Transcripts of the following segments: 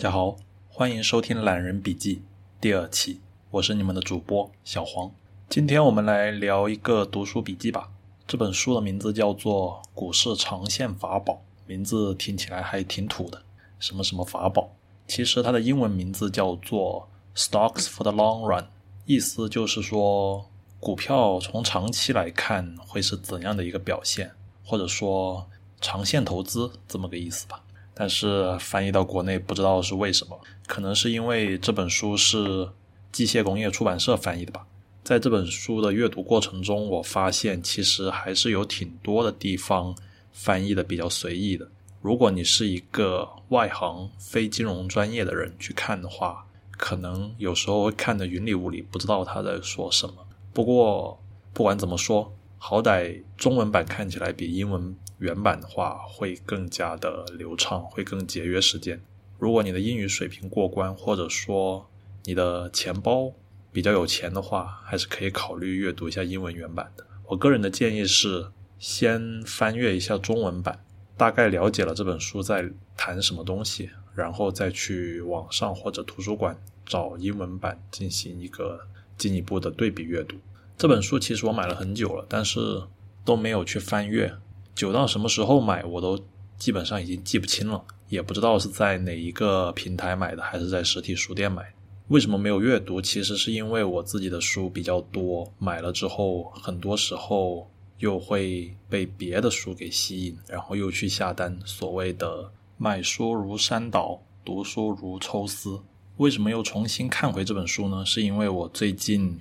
大家好，欢迎收听《懒人笔记》第二期，我是你们的主播小黄。今天我们来聊一个读书笔记吧。这本书的名字叫做《股市长线法宝》，名字听起来还挺土的，什么什么法宝。其实它的英文名字叫做 “Stocks for the Long Run”，意思就是说股票从长期来看会是怎样的一个表现，或者说长线投资这么个意思吧。但是翻译到国内不知道是为什么，可能是因为这本书是机械工业出版社翻译的吧。在这本书的阅读过程中，我发现其实还是有挺多的地方翻译的比较随意的。如果你是一个外行、非金融专业的人去看的话，可能有时候会看得云里雾里，不知道他在说什么。不过不管怎么说，好歹中文版看起来比英文。原版的话会更加的流畅，会更节约时间。如果你的英语水平过关，或者说你的钱包比较有钱的话，还是可以考虑阅读一下英文原版的。我个人的建议是，先翻阅一下中文版，大概了解了这本书在谈什么东西，然后再去网上或者图书馆找英文版进行一个进一步的对比阅读。这本书其实我买了很久了，但是都没有去翻阅。久到什么时候买，我都基本上已经记不清了，也不知道是在哪一个平台买的，还是在实体书店买。为什么没有阅读？其实是因为我自己的书比较多，买了之后，很多时候又会被别的书给吸引，然后又去下单。所谓的买书如山倒，读书如抽丝。为什么又重新看回这本书呢？是因为我最近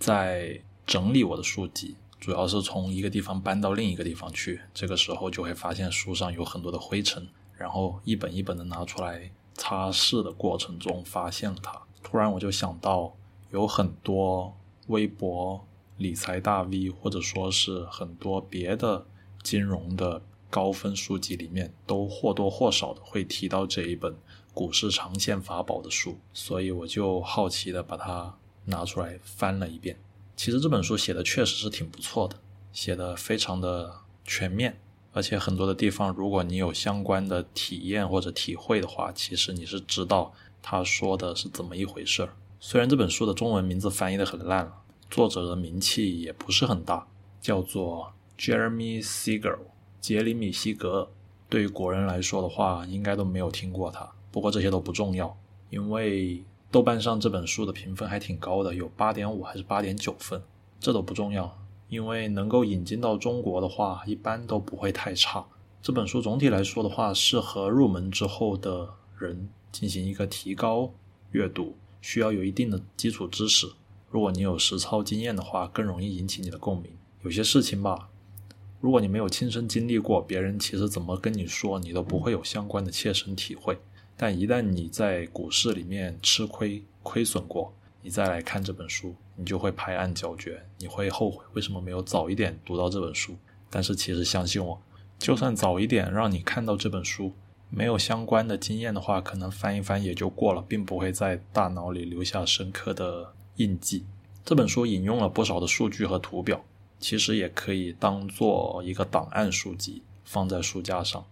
在整理我的书籍。主要是从一个地方搬到另一个地方去，这个时候就会发现书上有很多的灰尘，然后一本一本的拿出来擦拭的过程中，发现了它。突然我就想到，有很多微博理财大 V，或者说是很多别的金融的高分书籍里面，都或多或少的会提到这一本股市长线法宝的书，所以我就好奇的把它拿出来翻了一遍。其实这本书写的确实是挺不错的，写的非常的全面，而且很多的地方，如果你有相关的体验或者体会的话，其实你是知道他说的是怎么一回事儿。虽然这本书的中文名字翻译的很烂了，作者的名气也不是很大，叫做 Jeremy Siegel，杰里米·西格。对于国人来说的话，应该都没有听过他。不过这些都不重要，因为。豆瓣上这本书的评分还挺高的，有八点五还是八点九分，这都不重要，因为能够引进到中国的话，一般都不会太差。这本书总体来说的话，适合入门之后的人进行一个提高阅读，需要有一定的基础知识。如果你有实操经验的话，更容易引起你的共鸣。有些事情吧，如果你没有亲身经历过，别人其实怎么跟你说，你都不会有相关的切身体会。但一旦你在股市里面吃亏亏损过，你再来看这本书，你就会拍案叫绝，你会后悔为什么没有早一点读到这本书。但是其实相信我，就算早一点让你看到这本书，没有相关的经验的话，可能翻一翻也就过了，并不会在大脑里留下深刻的印记。这本书引用了不少的数据和图表，其实也可以当做一个档案书籍放在书架上。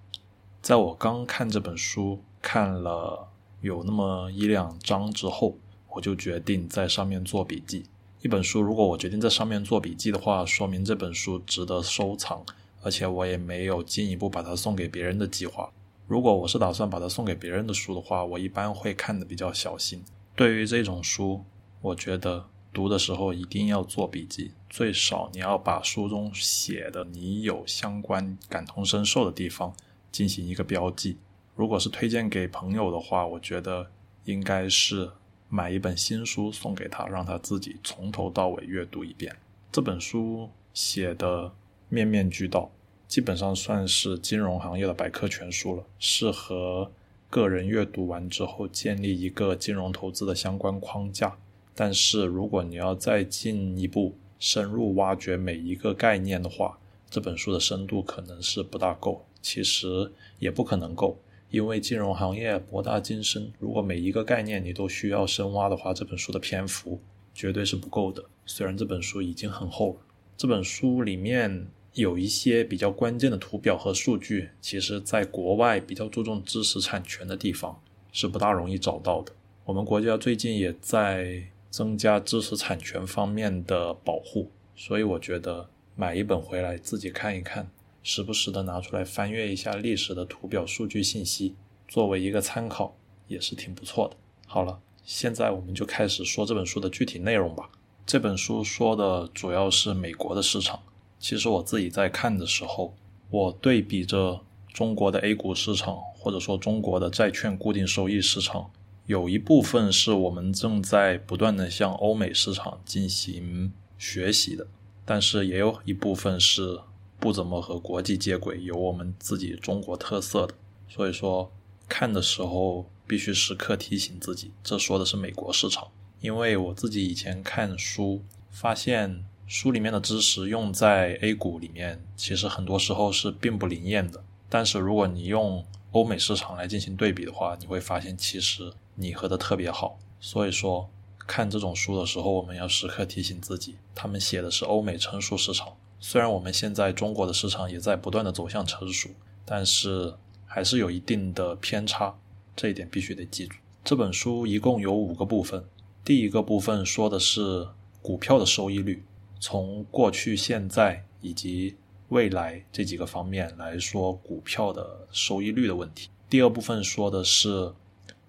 在我刚看这本书。看了有那么一两章之后，我就决定在上面做笔记。一本书，如果我决定在上面做笔记的话，说明这本书值得收藏，而且我也没有进一步把它送给别人的计划。如果我是打算把它送给别人的书的话，我一般会看的比较小心。对于这种书，我觉得读的时候一定要做笔记，最少你要把书中写的你有相关感同身受的地方进行一个标记。如果是推荐给朋友的话，我觉得应该是买一本新书送给他，让他自己从头到尾阅读一遍。这本书写的面面俱到，基本上算是金融行业的百科全书了，适合个人阅读完之后建立一个金融投资的相关框架。但是如果你要再进一步深入挖掘每一个概念的话，这本书的深度可能是不大够，其实也不可能够。因为金融行业博大精深，如果每一个概念你都需要深挖的话，这本书的篇幅绝对是不够的。虽然这本书已经很厚了，这本书里面有一些比较关键的图表和数据，其实在国外比较注重知识产权的地方是不大容易找到的。我们国家最近也在增加知识产权方面的保护，所以我觉得买一本回来自己看一看，时不时的拿出来翻阅一下历史的图表、数据信息，作为一个参考也是挺不错的。好了，现在我们就开始说这本书的具体内容吧。这本书说的主要是美国的市场。其实我自己在看的时候，我对比着中国的 A 股市场，或者说中国的债券固定收益市场，有一部分是我们正在不断的向欧美市场进行学习的，但是也有一部分是不怎么和国际接轨，有我们自己中国特色的。所以说，看的时候必须时刻提醒自己，这说的是美国市场，因为我自己以前看书发现。书里面的知识用在 A 股里面，其实很多时候是并不灵验的。但是如果你用欧美市场来进行对比的话，你会发现其实拟合的特别好。所以说，看这种书的时候，我们要时刻提醒自己，他们写的是欧美成熟市场。虽然我们现在中国的市场也在不断的走向成熟，但是还是有一定的偏差，这一点必须得记住。这本书一共有五个部分，第一个部分说的是股票的收益率。从过去、现在以及未来这几个方面来说，股票的收益率的问题。第二部分说的是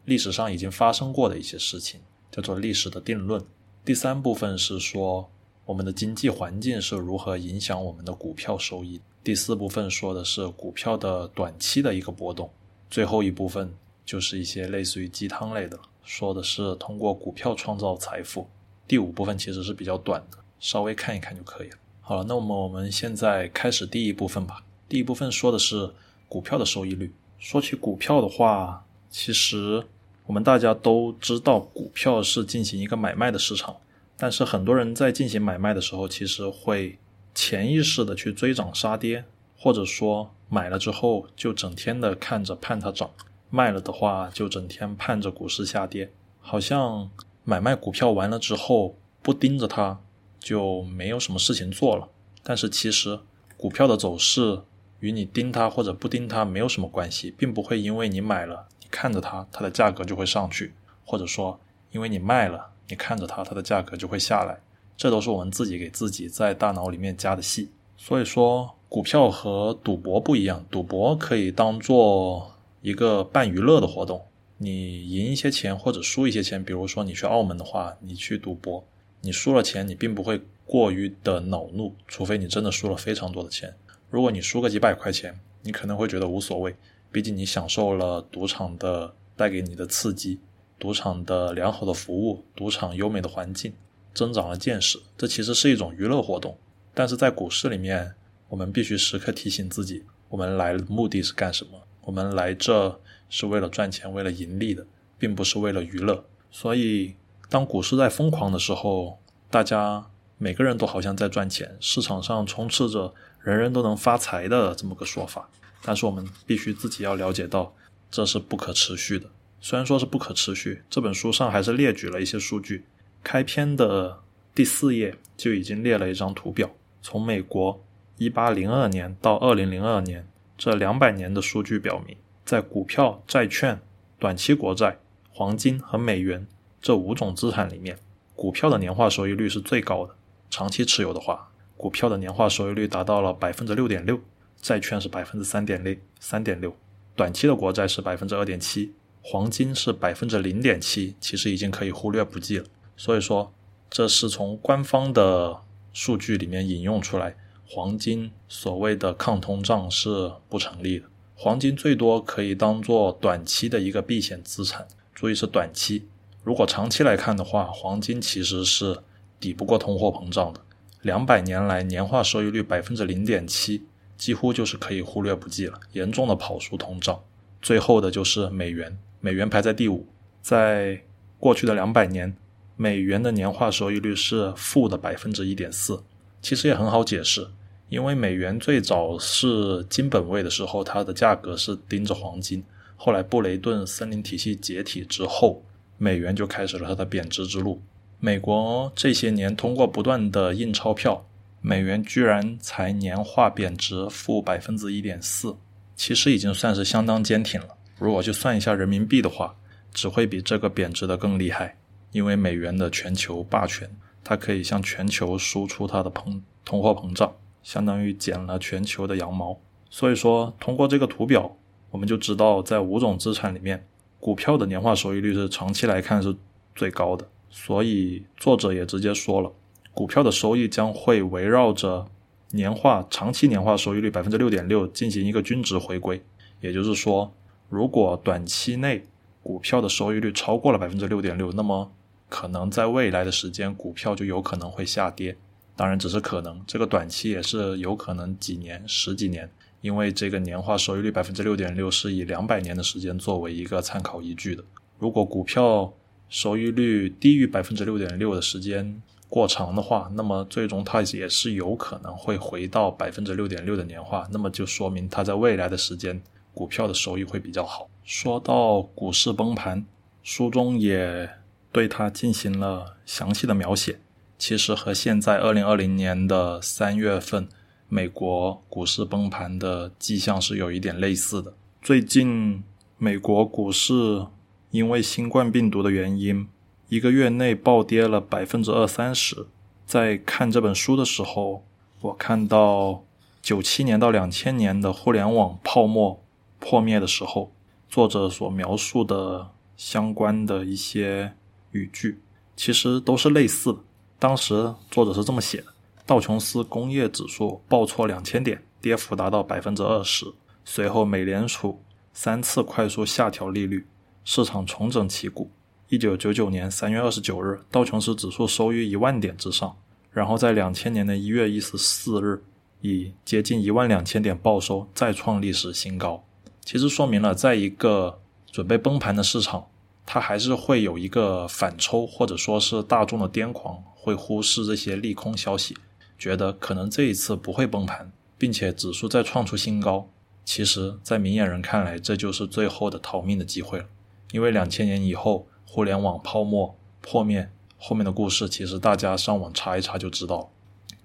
历史上已经发生过的一些事情，叫做历史的定论。第三部分是说我们的经济环境是如何影响我们的股票收益。第四部分说的是股票的短期的一个波动。最后一部分就是一些类似于鸡汤类的，说的是通过股票创造财富。第五部分其实是比较短的。稍微看一看就可以了。好了，那么我们现在开始第一部分吧。第一部分说的是股票的收益率。说起股票的话，其实我们大家都知道，股票是进行一个买卖的市场。但是很多人在进行买卖的时候，其实会潜意识的去追涨杀跌，或者说买了之后就整天的看着盼它涨，卖了的话就整天盼着股市下跌。好像买卖股票完了之后，不盯着它。就没有什么事情做了。但是其实股票的走势与你盯它或者不盯它没有什么关系，并不会因为你买了，你看着它，它的价格就会上去；或者说因为你卖了，你看着它，它的价格就会下来。这都是我们自己给自己在大脑里面加的戏。所以说，股票和赌博不一样，赌博可以当做一个半娱乐的活动，你赢一些钱或者输一些钱，比如说你去澳门的话，你去赌博。你输了钱，你并不会过于的恼怒，除非你真的输了非常多的钱。如果你输个几百块钱，你可能会觉得无所谓，毕竟你享受了赌场的带给你的刺激，赌场的良好的服务，赌场优美的环境，增长了见识，这其实是一种娱乐活动。但是在股市里面，我们必须时刻提醒自己，我们来的目的是干什么？我们来这是为了赚钱，为了盈利的，并不是为了娱乐。所以。当股市在疯狂的时候，大家每个人都好像在赚钱，市场上充斥着人人都能发财的这么个说法。但是我们必须自己要了解到，这是不可持续的。虽然说是不可持续，这本书上还是列举了一些数据。开篇的第四页就已经列了一张图表，从美国一八零二年到二零零二年这两百年的数据表明，在股票、债券、短期国债、黄金和美元。这五种资产里面，股票的年化收益率是最高的。长期持有的话，股票的年化收益率达到了百分之六点六，债券是百分之三点六，三点六，短期的国债是百分之二点七，黄金是百分之零点七，其实已经可以忽略不计了。所以说，这是从官方的数据里面引用出来，黄金所谓的抗通胀是不成立的。黄金最多可以当做短期的一个避险资产，注意是短期。如果长期来看的话，黄金其实是抵不过通货膨胀的。两百年来年化收益率百分之零点七，几乎就是可以忽略不计了，严重的跑输通胀。最后的就是美元，美元排在第五，在过去的两百年，美元的年化收益率是负的百分之一点四。其实也很好解释，因为美元最早是金本位的时候，它的价格是盯着黄金，后来布雷顿森林体系解体之后。美元就开始了它的贬值之路。美国这些年通过不断的印钞票，美元居然才年化贬值负百分之一点四，其实已经算是相当坚挺了。如果去算一下人民币的话，只会比这个贬值的更厉害，因为美元的全球霸权，它可以向全球输出它的膨通货膨胀，相当于剪了全球的羊毛。所以说，通过这个图表，我们就知道在五种资产里面，股票的年化收益率是长期来看是最高的。所以作者也直接说了，股票的收益将会围绕着年化长期年化收益率百分之六点六进行一个均值回归。也就是说，如果短期内股票的收益率超过了百分之六点六，那么可能在未来的时间，股票就有可能会下跌。当然，只是可能，这个短期也是有可能几年、十几年，因为这个年化收益率百分之六点六是以两百年的时间作为一个参考依据的。如果股票收益率低于百分之六点六的时间过长的话，那么最终它也是有可能会回到百分之六点六的年化，那么就说明它在未来的时间股票的收益会比较好。说到股市崩盘，书中也对它进行了详细的描写。其实和现在二零二零年的三月份美国股市崩盘的迹象是有一点类似的。最近美国股市因为新冠病毒的原因，一个月内暴跌了百分之二三十。在看这本书的时候，我看到九七年到两千年的互联网泡沫破灭的时候，作者所描述的相关的一些语句，其实都是类似的。当时作者是这么写的：道琼斯工业指数报挫两千点，跌幅达到百分之二十。随后，美联储三次快速下调利率，市场重整旗鼓。一九九九年三月二十九日，道琼斯指数收于一万点之上，然后在两千年的一月一十四日，以接近一万两千点报收，再创历史新高。其实说明了，在一个准备崩盘的市场。它还是会有一个反抽，或者说是大众的癫狂，会忽视这些利空消息，觉得可能这一次不会崩盘，并且指数再创出新高。其实，在明眼人看来，这就是最后的逃命的机会了。因为两千年以后，互联网泡沫破灭，后面的故事其实大家上网查一查就知道了。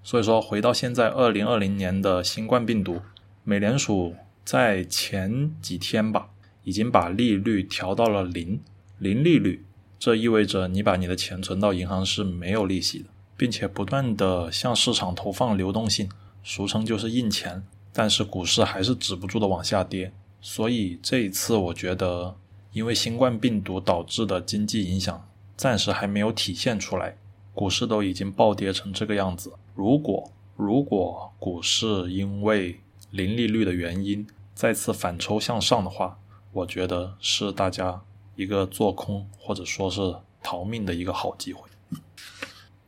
所以说，回到现在二零二零年的新冠病毒，美联储在前几天吧，已经把利率调到了零。零利率，这意味着你把你的钱存到银行是没有利息的，并且不断的向市场投放流动性，俗称就是印钱。但是股市还是止不住的往下跌，所以这一次我觉得，因为新冠病毒导致的经济影响暂时还没有体现出来，股市都已经暴跌成这个样子。如果如果股市因为零利率的原因再次反抽向上的话，我觉得是大家。一个做空或者说是逃命的一个好机会。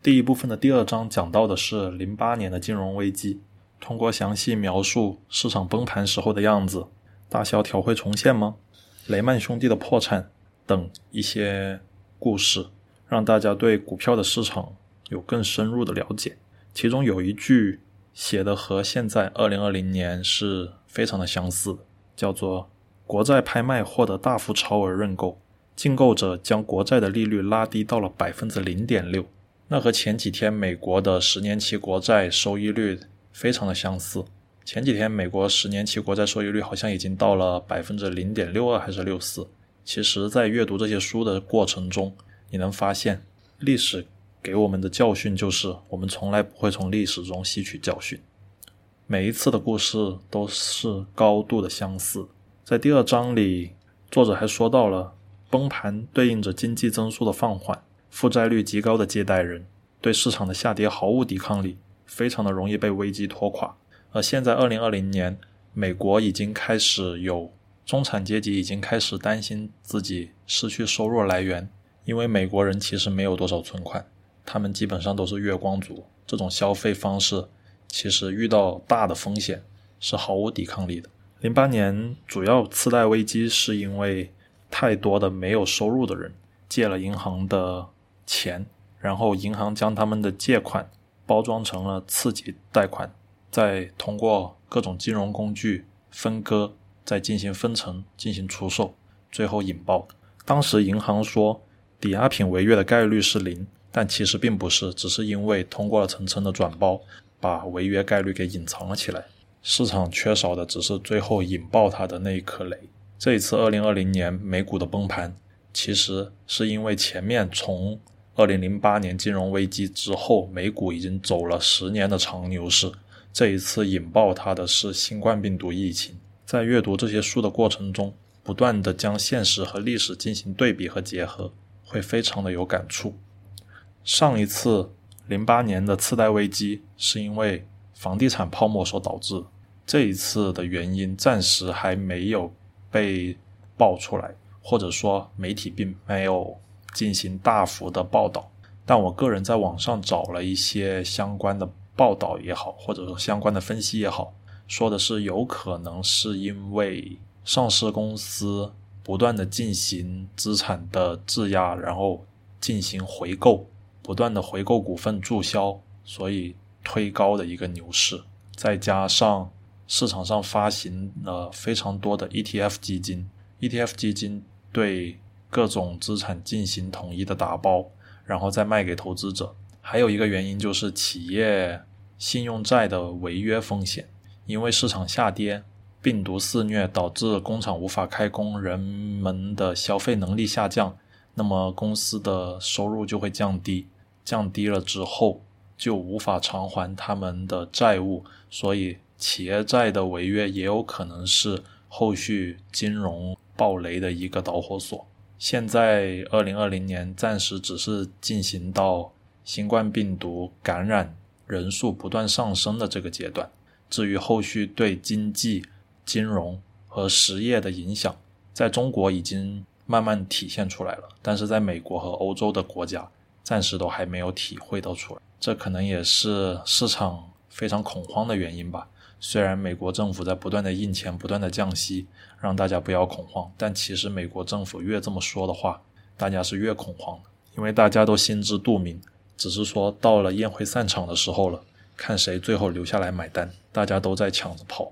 第一部分的第二章讲到的是零八年的金融危机，通过详细描述市场崩盘时候的样子，大萧条会重现吗？雷曼兄弟的破产等一些故事，让大家对股票的市场有更深入的了解。其中有一句写的和现在二零二零年是非常的相似，叫做。国债拍卖获得大幅超额认购，竞购者将国债的利率拉低到了百分之零点六。那和前几天美国的十年期国债收益率非常的相似。前几天美国十年期国债收益率好像已经到了百分之零点六二还是六四。其实，在阅读这些书的过程中，你能发现历史给我们的教训就是我们从来不会从历史中吸取教训。每一次的故事都是高度的相似。在第二章里，作者还说到了崩盘对应着经济增速的放缓，负债率极高的借贷人对市场的下跌毫无抵抗力，非常的容易被危机拖垮。而现在二零二零年，美国已经开始有中产阶级已经开始担心自己失去收入来源，因为美国人其实没有多少存款，他们基本上都是月光族，这种消费方式其实遇到大的风险是毫无抵抗力的。零八年主要次贷危机是因为太多的没有收入的人借了银行的钱，然后银行将他们的借款包装成了次级贷款，再通过各种金融工具分割，再进行分成进行出售，最后引爆。当时银行说抵押品违约的概率是零，但其实并不是，只是因为通过层层的转包，把违约概率给隐藏了起来。市场缺少的只是最后引爆它的那一颗雷。这一次二零二零年美股的崩盘，其实是因为前面从二零零八年金融危机之后，美股已经走了十年的长牛市。这一次引爆它的是新冠病毒疫情。在阅读这些书的过程中，不断的将现实和历史进行对比和结合，会非常的有感触。上一次零八年的次贷危机是因为房地产泡沫所导致，这一次的原因暂时还没有被爆出来，或者说媒体并没有。进行大幅的报道，但我个人在网上找了一些相关的报道也好，或者说相关的分析也好，说的是有可能是因为上市公司不断的进行资产的质押，然后进行回购，不断的回购股份注销，所以推高的一个牛市，再加上市场上发行了非常多的 ETF 基金，ETF 基金对。各种资产进行统一的打包，然后再卖给投资者。还有一个原因就是企业信用债的违约风险，因为市场下跌，病毒肆虐导致工厂无法开工，人们的消费能力下降，那么公司的收入就会降低，降低了之后就无法偿还他们的债务，所以企业债的违约也有可能是后续金融暴雷的一个导火索。现在二零二零年暂时只是进行到新冠病毒感染人数不断上升的这个阶段。至于后续对经济、金融和实业的影响，在中国已经慢慢体现出来了，但是在美国和欧洲的国家暂时都还没有体会到出来。这可能也是市场非常恐慌的原因吧。虽然美国政府在不断的印钱、不断的降息，让大家不要恐慌，但其实美国政府越这么说的话，大家是越恐慌的，因为大家都心知肚明，只是说到了宴会散场的时候了，看谁最后留下来买单，大家都在抢着跑。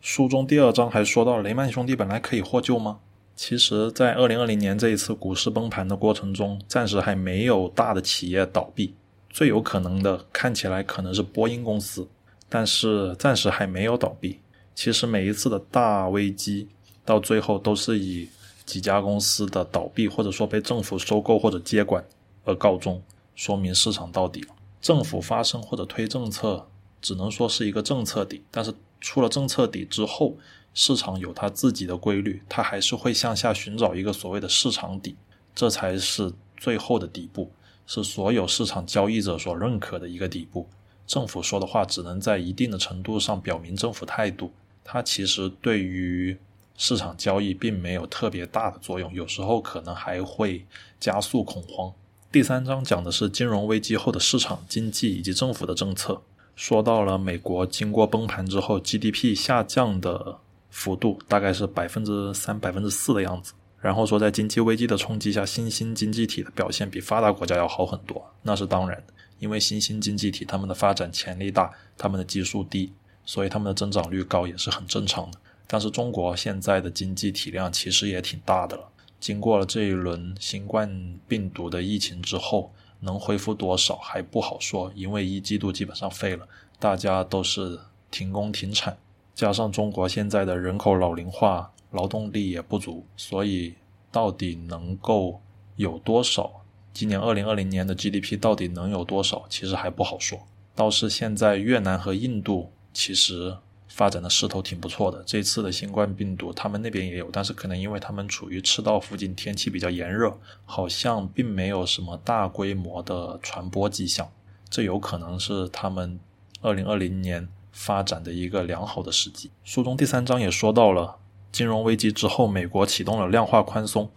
书中第二章还说到，雷曼兄弟本来可以获救吗？其实，在二零二零年这一次股市崩盘的过程中，暂时还没有大的企业倒闭，最有可能的看起来可能是波音公司。但是暂时还没有倒闭。其实每一次的大危机到最后都是以几家公司的倒闭，或者说被政府收购或者接管而告终，说明市场到底了。政府发声或者推政策，只能说是一个政策底。但是出了政策底之后，市场有它自己的规律，它还是会向下寻找一个所谓的市场底，这才是最后的底部，是所有市场交易者所认可的一个底部。政府说的话只能在一定的程度上表明政府态度，它其实对于市场交易并没有特别大的作用，有时候可能还会加速恐慌。第三章讲的是金融危机后的市场经济以及政府的政策，说到了美国经过崩盘之后 GDP 下降的幅度大概是百分之三、百分之四的样子，然后说在经济危机的冲击下，新兴经济体的表现比发达国家要好很多，那是当然。因为新兴经济体他们的发展潜力大，他们的基数低，所以他们的增长率高也是很正常的。但是中国现在的经济体量其实也挺大的了，经过了这一轮新冠病毒的疫情之后，能恢复多少还不好说，因为一季度基本上废了，大家都是停工停产，加上中国现在的人口老龄化，劳动力也不足，所以到底能够有多少？今年二零二零年的 GDP 到底能有多少？其实还不好说。倒是现在越南和印度其实发展的势头挺不错的。这次的新冠病毒他们那边也有，但是可能因为他们处于赤道附近，天气比较炎热，好像并没有什么大规模的传播迹象。这有可能是他们二零二零年发展的一个良好的时机。书中第三章也说到了，金融危机之后，美国启动了量化宽松，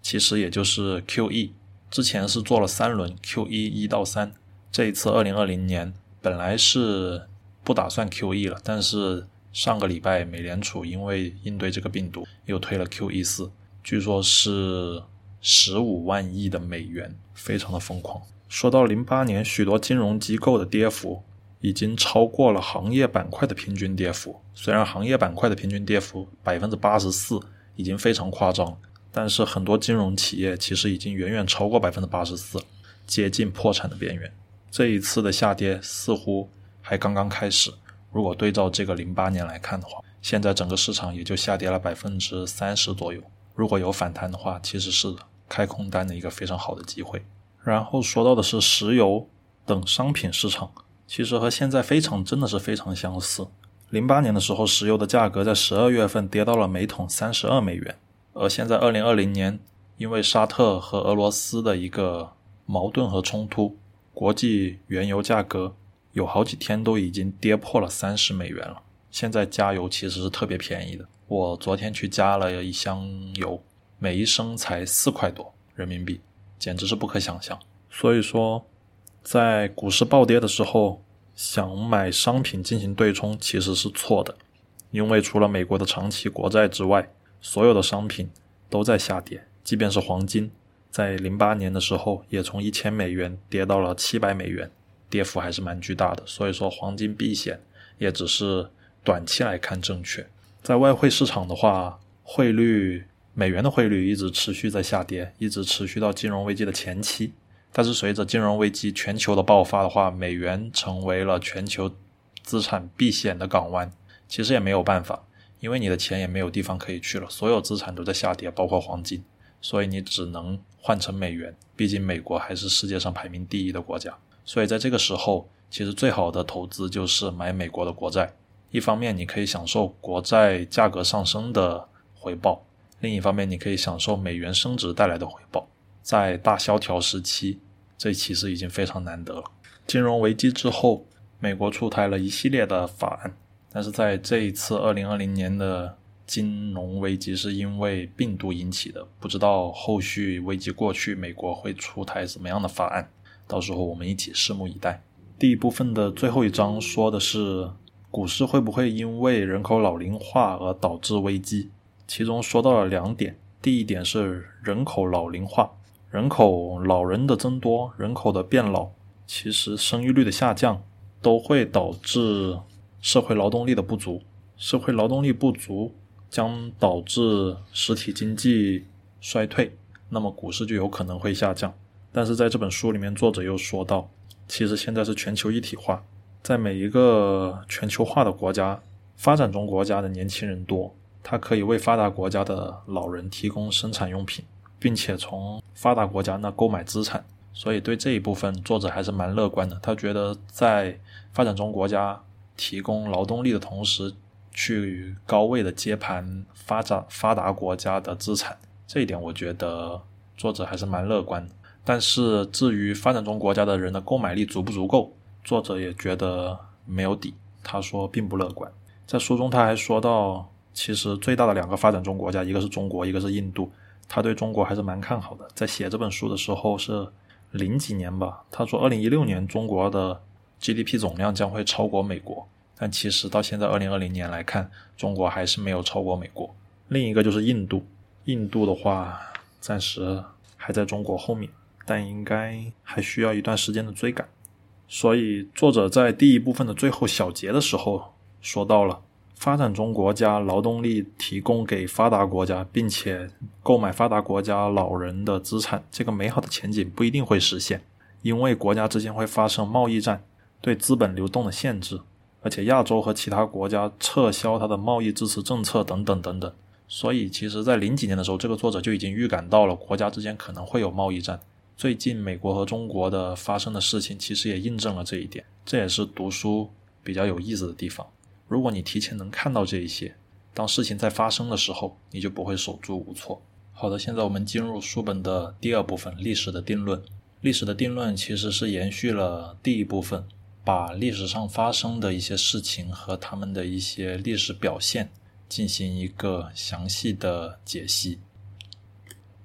其实也就是 QE。之前是做了三轮 Q E 一到三，这一次二零二零年本来是不打算 Q E 了，但是上个礼拜美联储因为应对这个病毒又推了 Q E 四，据说是十五万亿的美元，非常的疯狂。说到零八年，许多金融机构的跌幅已经超过了行业板块的平均跌幅，虽然行业板块的平均跌幅百分之八十四已经非常夸张。但是很多金融企业其实已经远远超过百分之八十四，接近破产的边缘。这一次的下跌似乎还刚刚开始。如果对照这个零八年来看的话，现在整个市场也就下跌了百分之三十左右。如果有反弹的话，其实是开空单的一个非常好的机会。然后说到的是石油等商品市场，其实和现在非常真的是非常相似。零八年的时候，石油的价格在十二月份跌到了每桶三十二美元，而现在二零二零年，因为沙特和俄罗斯的一个矛盾和冲突，国际原油价格有好几天都已经跌破了三十美元了。现在加油其实是特别便宜的。我昨天去加了一箱油，每一升才四块多人民币，简直是不可想象。所以说，在股市暴跌的时候，想买商品进行对冲其实是错的，因为除了美国的长期国债之外，所有的商品都在下跌。即便是黄金，在零八年的时候也从一千美元跌到了七百美元，跌幅还是蛮巨大的。所以说，黄金避险也只是短期来看正确。在外汇市场的话，汇率美元的汇率一直持续在下跌，一直持续到金融危机的前期。但是随着金融危机全球的爆发的话，美元成为了全球资产避险的港湾。其实也没有办法，因为你的钱也没有地方可以去了，所有资产都在下跌，包括黄金。所以你只能换成美元，毕竟美国还是世界上排名第一的国家。所以在这个时候，其实最好的投资就是买美国的国债。一方面，你可以享受国债价格上升的回报；另一方面，你可以享受美元升值带来的回报。在大萧条时期，这其实已经非常难得了。金融危机之后，美国出台了一系列的法案，但是在这一次二零二零年的金融危机是因为病毒引起的，不知道后续危机过去，美国会出台什么样的法案，到时候我们一起拭目以待。第一部分的最后一章说的是。股市会不会因为人口老龄化而导致危机？其中说到了两点。第一点是人口老龄化，人口老人的增多，人口的变老，其实生育率的下降都会导致社会劳动力的不足。社会劳动力不足将导致实体经济衰退，那么股市就有可能会下降。但是在这本书里面，作者又说到，其实现在是全球一体化。在每一个全球化的国家，发展中国家的年轻人多，它可以为发达国家的老人提供生产用品，并且从发达国家那购买资产。所以对这一部分，作者还是蛮乐观的。他觉得在发展中国家提供劳动力的同时，去高位的接盘发展发达国家的资产，这一点我觉得作者还是蛮乐观的。但是至于发展中国家的人的购买力足不足够？作者也觉得没有底，他说并不乐观。在书中他还说到，其实最大的两个发展中国家，一个是中国，一个是印度。他对中国还是蛮看好的。在写这本书的时候是零几年吧，他说二零一六年中国的 GDP 总量将会超过美国，但其实到现在二零二零年来看，中国还是没有超过美国。另一个就是印度，印度的话暂时还在中国后面，但应该还需要一段时间的追赶。所以，作者在第一部分的最后小节的时候说到了，发展中国家劳动力提供给发达国家，并且购买发达国家老人的资产，这个美好的前景不一定会实现，因为国家之间会发生贸易战，对资本流动的限制，而且亚洲和其他国家撤销它的贸易支持政策等等等等。所以，其实，在零几年的时候，这个作者就已经预感到了国家之间可能会有贸易战。最近美国和中国的发生的事情，其实也印证了这一点。这也是读书比较有意思的地方。如果你提前能看到这一些，当事情在发生的时候，你就不会手足无措。好的，现在我们进入书本的第二部分——历史的定论。历史的定论其实是延续了第一部分，把历史上发生的一些事情和他们的一些历史表现进行一个详细的解析，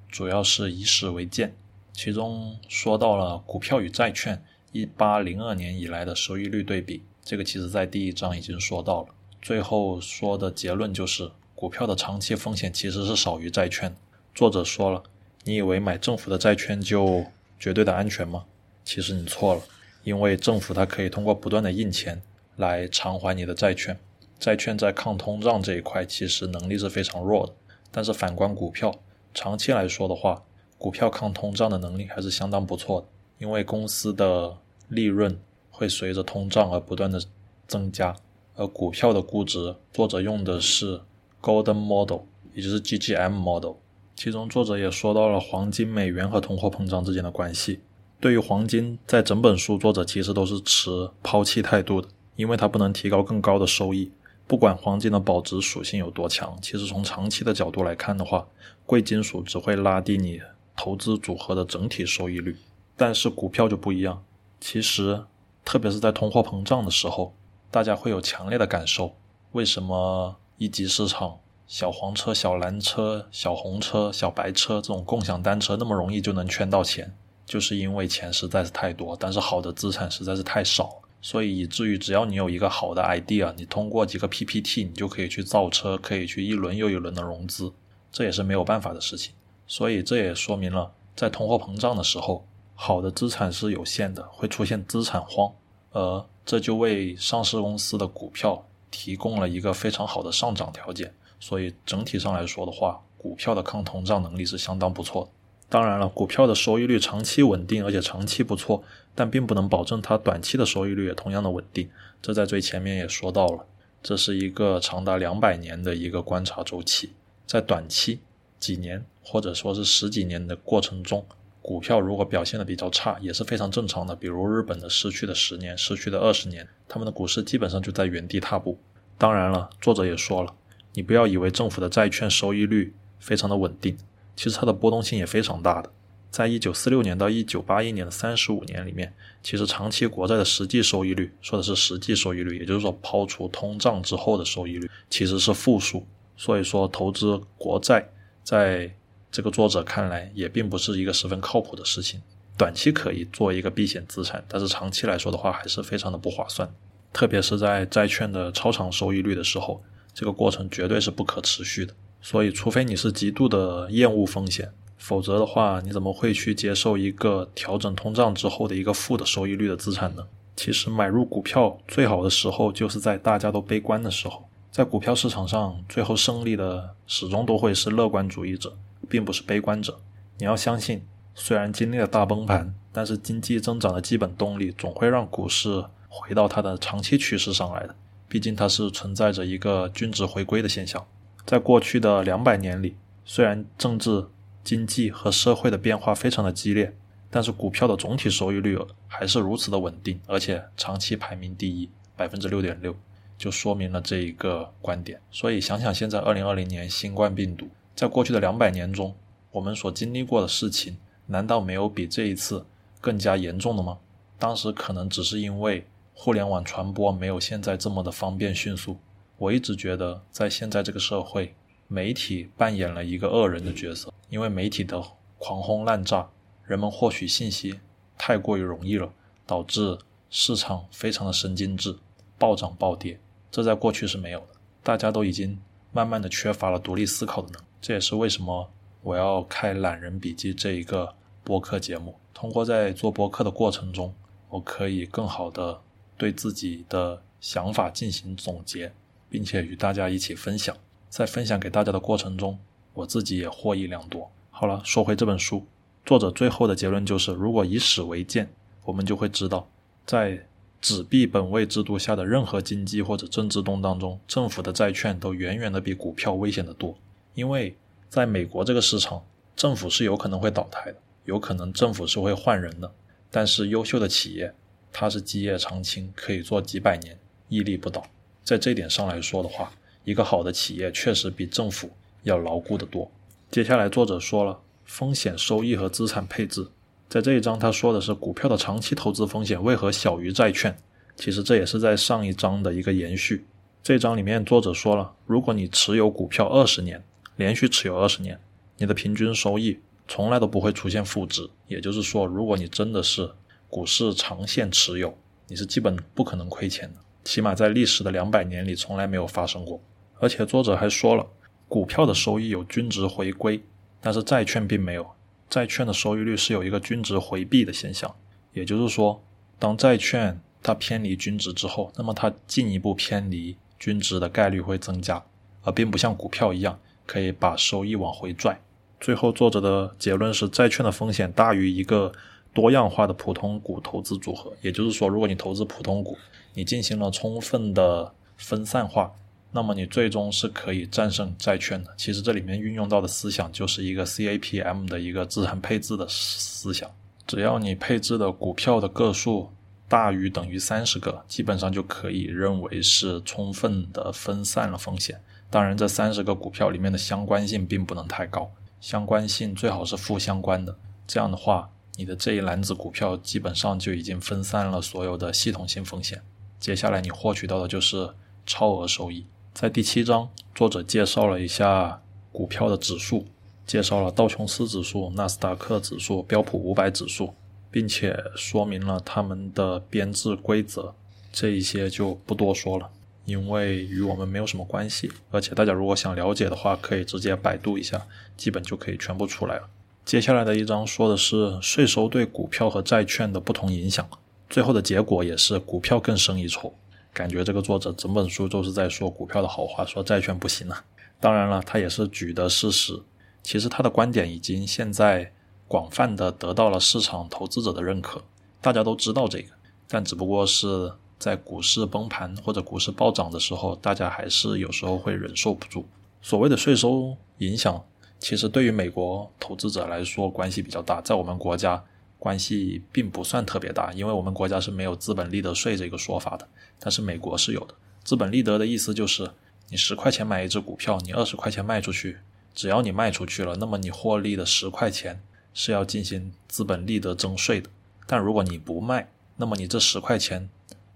主要是以史为鉴。其中说到了股票与债券一八零二年以来的收益率对比，这个其实在第一章已经说到了。最后说的结论就是，股票的长期风险其实是少于债券。作者说了，你以为买政府的债券就绝对的安全吗？其实你错了，因为政府它可以通过不断的印钱来偿还你的债券，债券在抗通胀这一块其实能力是非常弱的。但是反观股票，长期来说的话，股票抗通胀的能力还是相当不错的，因为公司的利润会随着通胀而不断的增加，而股票的估值，作者用的是 Golden Model，也就是 GGM Model，其中作者也说到了黄金、美元和通货膨胀之间的关系。对于黄金，在整本书作者其实都是持抛弃态度的，因为它不能提高更高的收益。不管黄金的保值属性有多强，其实从长期的角度来看的话，贵金属只会拉低你投资组合的整体收益率。但是股票就不一样，其实特别是在通货膨胀的时候，大家会有强烈的感受。为什么一级市场小黄车、小蓝车、小红车、小白车这种共享单车那么容易就能圈到钱？就是因为钱实在是太多，但是好的资产实在是太少，所以以至于只要你有一个好的 idea，你通过几个 PPT，你就可以去造车，可以去一轮又一轮的融资，这也是没有办法的事情。所以这也说明了，在通货膨胀的时候，好的资产是有限的，会出现资产荒，而这就为上市公司的股票。提供了一个非常好的上涨条件，所以整体上来说的话，股票的抗通胀能力是相当不错的。当然了，股票的收益率长期稳定，而且长期不错，但并不能保证它短期的收益率也同样的稳定。这在最前面也说到了，这是一个长达两百年的一个观察周期，在短期几年或者说是十几年的过程中。股票如果表现的比较差，也是非常正常的。比如日本的失去的十年，失去的二十年，他们的股市基本上就在原地踏步。当然了，作者也说了，你不要以为政府的债券收益率非常的稳定，其实它的波动性也非常大的。在一九四六年到一九八一年的三十五年里面，其实长期国债的实际收益率，说的是实际收益率，也就是说抛除通胀之后的收益率，其实是负数。所以说，投资国债在这个作者看来也并不是一个十分靠谱的事情，短期可以做一个避险资产，但是长期来说的话还是非常的不划算，特别是在债券的超长收益率的时候，这个过程绝对是不可持续的。所以，除非你是极度的厌恶风险，否则的话，你怎么会去接受一个调整通胀之后的一个负的收益率的资产呢？其实，买入股票最好的时候就是在大家都悲观的时候，在股票市场上，最后胜利的始终都会是乐观主义者。并不是悲观者，你要相信，虽然经历了大崩盘，但是经济增长的基本动力总会让股市回到它的长期趋势上来的。毕竟它是存在着一个均值回归的现象。在过去的两百年里，虽然政治、经济和社会的变化非常的激烈，但是股票的总体收益率还是如此的稳定，而且长期排名第一，百分之六点六，就说明了这一个观点。所以想想现在二零二零年新冠病毒。在过去的两百年中，我们所经历过的事情，难道没有比这一次更加严重的吗？当时可能只是因为互联网传播没有现在这么的方便迅速。我一直觉得，在现在这个社会，媒体扮演了一个恶人的角色，因为媒体的狂轰滥炸，人们获取信息太过于容易了，导致市场非常的神经质，暴涨暴跌。这在过去是没有的，大家都已经慢慢的缺乏了独立思考的能力。这也是为什么我要开《懒人笔记》这一个播客节目。通过在做播客的过程中，我可以更好的对自己的想法进行总结，并且与大家一起分享。在分享给大家的过程中，我自己也获益良多。好了，说回这本书，作者最后的结论就是：如果以史为鉴，我们就会知道，在纸币本位制度下的任何经济或者政治动荡中，政府的债券都远远的比股票危险的多。因为在美国这个市场，政府是有可能会倒台的，有可能政府是会换人的。但是优秀的企业，它是基业长青，可以做几百年，屹立不倒。在这点上来说的话，一个好的企业确实比政府要牢固得多。接下来作者说了风险收益和资产配置，在这一章他说的是股票的长期投资风险为何小于债券。其实这也是在上一章的一个延续。这章里面作者说了，如果你持有股票二十年，连续持有二十年，你的平均收益从来都不会出现负值。也就是说，如果你真的是股市长线持有，你是基本不可能亏钱的。起码在历史的两百年里，从来没有发生过。而且作者还说了，股票的收益有均值回归，但是债券并没有。债券的收益率是有一个均值回避的现象。也就是说，当债券它偏离均值之后，那么它进一步偏离均值的概率会增加，而并不像股票一样。可以把收益往回拽。最后，作者的结论是，债券的风险大于一个多样化的普通股投资组合。也就是说，如果你投资普通股，你进行了充分的分散化，那么你最终是可以战胜债券的。其实这里面运用到的思想就是一个 CAPM 的一个资产配置的思想。只要你配置的股票的个数大于等于三十个，基本上就可以认为是充分的分散了风险。当然，这三十个股票里面的相关性并不能太高，相关性最好是负相关的。这样的话，你的这一篮子股票基本上就已经分散了所有的系统性风险。接下来你获取到的就是超额收益。在第七章，作者介绍了一下股票的指数，介绍了道琼斯指数、纳斯达克指数、标普五百指数，并且说明了它们的编制规则。这一些就不多说了，因为与我们没有什么关系。而且大家如果想了解的话，可以直接百度一下，基本就可以全部出来了。接下来的一章说的是税收对股票和债券的不同影响，最后的结果也是股票更胜一筹。感觉这个作者整本书都是在说股票的好话，说债券不行了。当然了，他也是举的事实。其实他的观点已经现在广泛的得到了市场投资者的认可，大家都知道这个。但只不过是在股市崩盘或者股市暴涨的时候，大家还是有时候会忍受不住。所谓的税收影响，其实对于美国投资者来说关系比较大，在我们国家。关系并不算特别大，因为我们国家是没有资本利得税这个说法的，但是美国是有的。资本利得的意思就是，你十块钱买一只股票，你二十块钱卖出去，只要你卖出去了，那么你获利的十块钱是要进行资本利得征税的。但如果你不卖，那么你这十块钱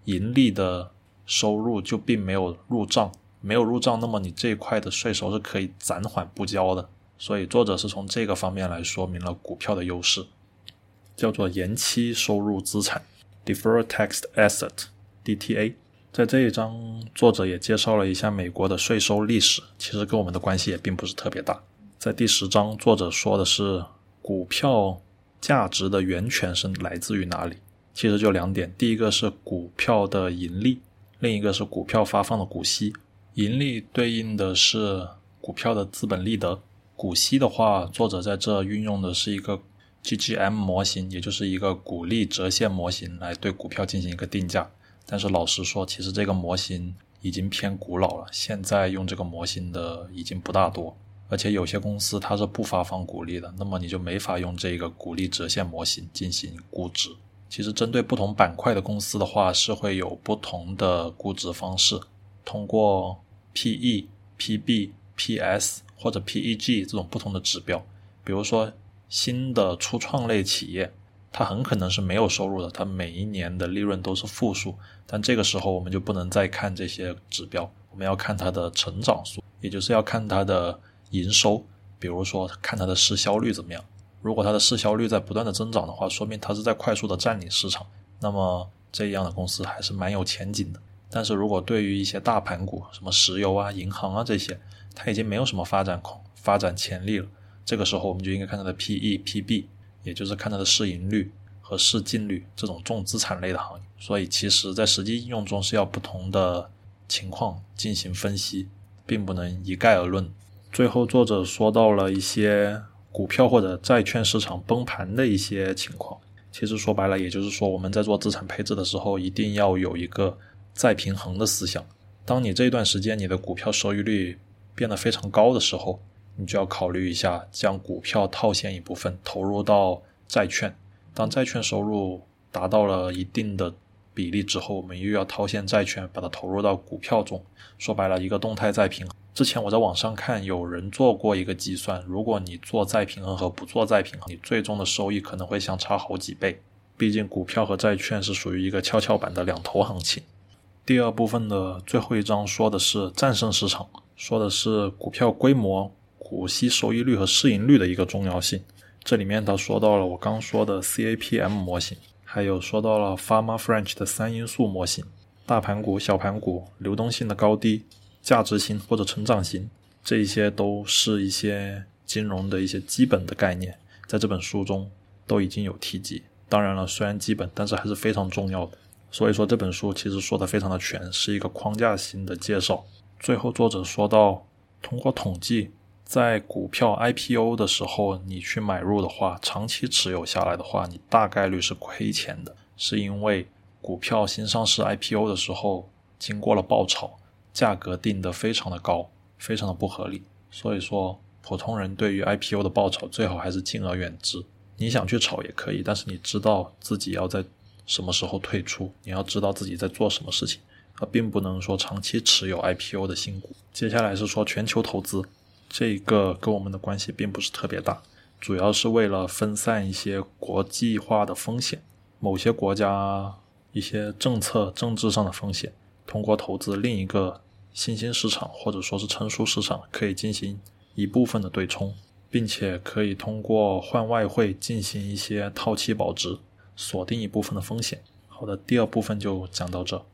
盈利的收入就并没有入账，没有入账，那么你这一块的税收是可以暂缓不交的。所以作者是从这个方面来说明了股票的优势。叫做延期收入资产 （Deferred Tax Asset，DTA）。在这一章，作者也介绍了一下美国的税收历史，其实跟我们的关系也并不是特别大。在第十章，作者说的是股票价值的源泉是来自于哪里？其实就两点：第一个是股票的盈利，另一个是股票发放的股息。盈利对应的是股票的资本利得，股息的话，作者在这运用的是一个。GGM 模型也就是一个股利折现模型来对股票进行一个定价，但是老实说，其实这个模型已经偏古老了，现在用这个模型的已经不大多，而且有些公司它是不发放股利的，那么你就没法用这个股利折现模型进行估值。其实针对不同板块的公司的话，是会有不同的估值方式，通过 PE、PB、PS 或者 PEG 这种不同的指标，比如说。新的初创类企业，它很可能是没有收入的，它每一年的利润都是负数。但这个时候我们就不能再看这些指标，我们要看它的成长数，也就是要看它的营收，比如说看它的市销率怎么样。如果它的市销率在不断的增长的话，说明它是在快速的占领市场，那么这样的公司还是蛮有前景的。但是如果对于一些大盘股，什么石油啊、银行啊这些，它已经没有什么发展空、发展潜力了。这个时候，我们就应该看它的 P/E、P/B，也就是看它的市盈率和市净率这种重资产类的行业。所以，其实，在实际应用中是要不同的情况进行分析，并不能一概而论。最后，作者说到了一些股票或者债券市场崩盘的一些情况。其实说白了，也就是说，我们在做资产配置的时候，一定要有一个再平衡的思想。当你这一段时间你的股票收益率变得非常高的时候，你就要考虑一下，将股票套现一部分投入到债券。当债券收入达到了一定的比例之后，我们又要套现债券，把它投入到股票中。说白了，一个动态再平衡。之前我在网上看有人做过一个计算，如果你做再平衡和不做再平衡，你最终的收益可能会相差好几倍。毕竟股票和债券是属于一个跷跷板的两头行情。第二部分的最后一章说的是战胜市场，说的是股票规模。股息收益率和市盈率的一个重要性。这里面他说到了我刚说的 CAPM 模型，还有说到了 Pharma French 的三因素模型：大盘股、小盘股、流动性的高低、价值型或者成长型，这一些都是一些金融的一些基本的概念，在这本书中都已经有提及。当然了，虽然基本，但是还是非常重要的。所以说这本书其实说的非常的全，是一个框架型的介绍。最后作者说到，通过统计。在股票 IPO 的时候，你去买入的话，长期持有下来的话，你大概率是亏钱的，是因为股票新上市 IPO 的时候经过了爆炒，价格定得非常的高，非常的不合理。所以说，普通人对于 IPO 的爆炒最好还是敬而远之。你想去炒也可以，但是你知道自己要在什么时候退出，你要知道自己在做什么事情，而并不能说长期持有 IPO 的新股。接下来是说全球投资，这个跟我们的关系并不是特别大，主要是为了分散一些国际化的风险，某些国家一些政策、政治上的风险，通过投资另一个新兴市场或者说是成熟市场，可以进行一部分的对冲。并且可以通过换外汇进行一些套期保值，锁定一部分的风险。好的，第二部分就讲到这。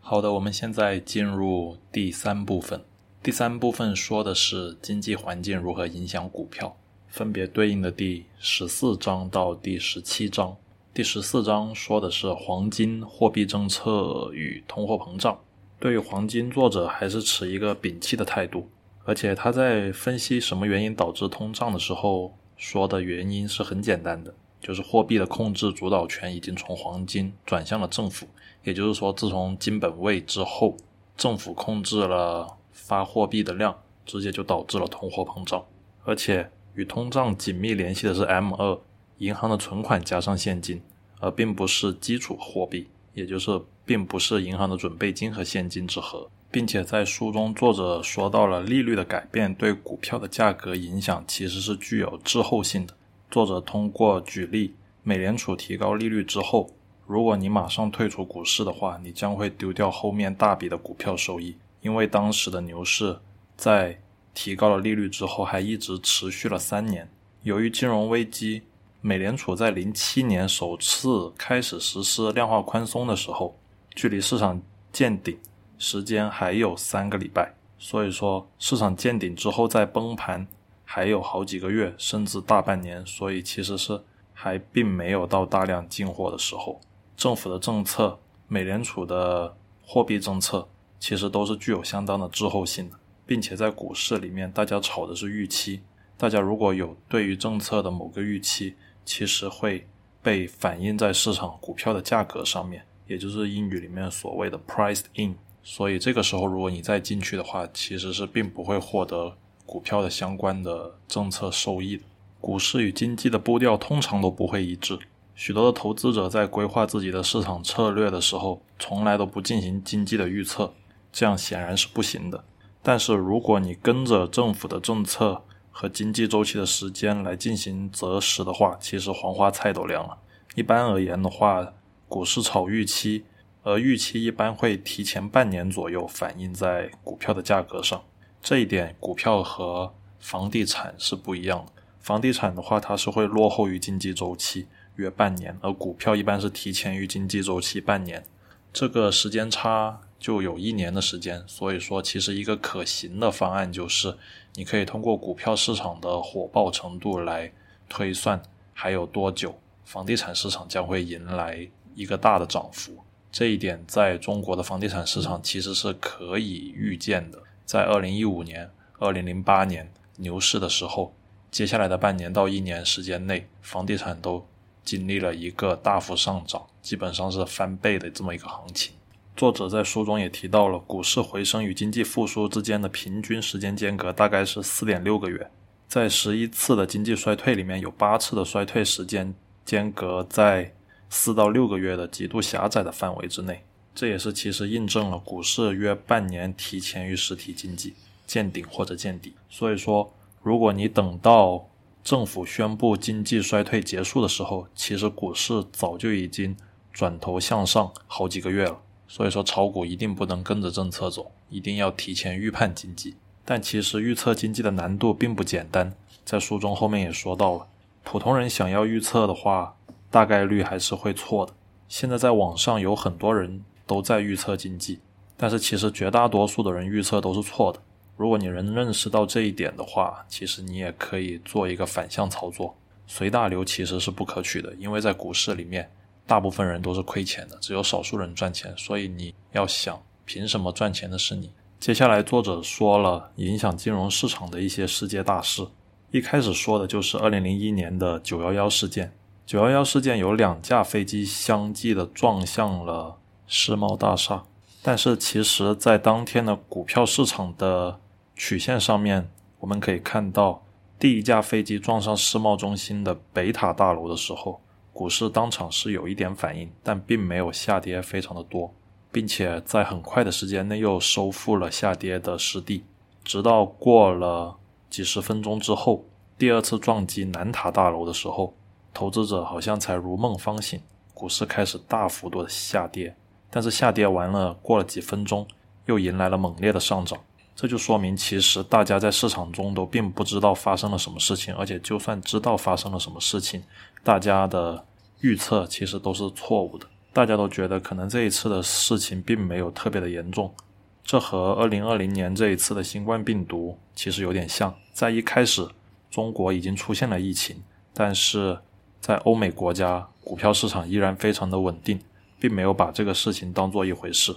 好的，我们现在进入第三部分。第三部分说的是经济环境如何影响股票，分别对应的第十四章到第十七章。第十四章说的是黄金、货币政策与通货膨胀。对于黄金，作者还是持一个摒弃的态度。而且他在分析什么原因导致通胀的时候，说的原因是很简单的，就是货币的控制主导权已经从黄金转向了政府。也就是说，自从金本位之后，政府控制了发货币的量，直接就导致了通货膨胀。而且与通胀紧密联系的是 M 二，银行的存款加上现金，而并不是基础货币，也就是并不是银行的准备金和现金之和。并且在书中，作者说到了利率的改变对股票的价格影响其实是具有滞后性的。作者通过举例，美联储提高利率之后，如果你马上退出股市的话，你将会丢掉后面大笔的股票收益，因为当时的牛市在提高了利率之后还一直持续了三年。由于金融危机，美联储在零七年首次开始实施量化宽松的时候，距离市场见顶。时间还有三个礼拜，所以说市场见顶之后再崩盘还有好几个月，甚至大半年，所以其实是还并没有到大量进货的时候。政府的政策、美联储的货币政策，其实都是具有相当的滞后性的，并且在股市里面，大家炒的是预期。大家如果有对于政策的某个预期，其实会被反映在市场股票的价格上面，也就是英语里面所谓的 priced in。所以这个时候，如果你再进去的话，其实是并不会获得股票的相关的政策收益的。股市与经济的步调通常都不会一致。许多的投资者在规划自己的市场策略的时候，从来都不进行经济的预测，这样显然是不行的。但是如果你跟着政府的政策和经济周期的时间来进行择时的话，其实黄花菜都凉了。一般而言的话，股市炒预期。而预期一般会提前半年左右反映在股票的价格上，这一点股票和房地产是不一样的。房地产的话，它是会落后于经济周期约半年，而股票一般是提前于经济周期半年，这个时间差就有一年的时间。所以说，其实一个可行的方案就是，你可以通过股票市场的火爆程度来推算还有多久房地产市场将会迎来一个大的涨幅。这一点在中国的房地产市场其实是可以预见的。在二零一五年、二零零八年牛市的时候，接下来的半年到一年时间内，房地产都经历了一个大幅上涨，基本上是翻倍的这么一个行情。作者在书中也提到了，股市回升与经济复苏之间的平均时间间隔大概是四点六个月。在十一次的经济衰退里面，有八次的衰退时间间隔在。四到六个月的极度狭窄的范围之内，这也是其实印证了股市约半年提前于实体经济见顶或者见底。所以说，如果你等到政府宣布经济衰退结束的时候，其实股市早就已经转头向上好几个月了。所以说，炒股一定不能跟着政策走，一定要提前预判经济。但其实预测经济的难度并不简单，在书中后面也说到了，普通人想要预测的话。大概率还是会错的。现在在网上有很多人都在预测经济，但是其实绝大多数的人预测都是错的。如果你能认识到这一点的话，其实你也可以做一个反向操作。随大流其实是不可取的，因为在股市里面，大部分人都是亏钱的，只有少数人赚钱。所以你要想，凭什么赚钱的是你？接下来作者说了影响金融市场的一些世界大事，一开始说的就是二零零一年的九幺幺事件。九幺幺事件有两架飞机相继的撞向了世贸大厦，但是其实，在当天的股票市场的曲线上面，我们可以看到，第一架飞机撞上世贸中心的北塔大楼的时候，股市当场是有一点反应，但并没有下跌非常的多，并且在很快的时间内又收复了下跌的失地，直到过了几十分钟之后，第二次撞击南塔大楼的时候，投资者好像才如梦方醒，股市开始大幅度的下跌。但是下跌完了，过了几分钟，又迎来了猛烈的上涨。这就说明，其实大家在市场中都并不知道发生了什么事情，而且就算知道发生了什么事情，大家的预测其实都是错误的。大家都觉得可能这一次的事情并没有特别的严重，这和二零二零年这一次的新冠病毒其实有点像。在一开始，中国已经出现了疫情，但是在欧美国家，股票市场依然非常的稳定。并没有把这个事情当做一回事，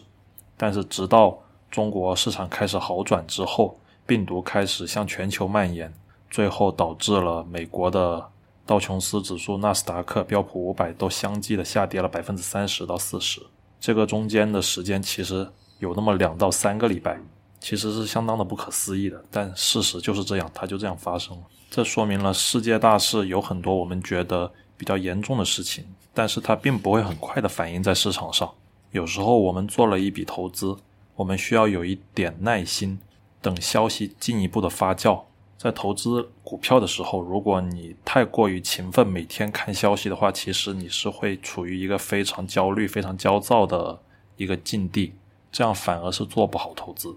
但是直到中国市场开始好转之后，病毒开始向全球蔓延，最后导致了美国的道琼斯指数、纳斯达克、标普五百都相继的下跌了百分之三十到四十。这个中间的时间其实有那么两到三个礼拜，其实是相当的不可思议的。但事实就是这样，它就这样发生了。这说明了世界大事有很多我们觉得比较严重的事情。但是它并不会很快的反映在市场上。有时候我们做了一笔投资，我们需要有一点耐心，等消息进一步的发酵。在投资股票的时候，如果你太过于勤奋，每天看消息的话，其实你是会处于一个非常焦虑、非常焦躁的一个境地，这样反而是做不好投资。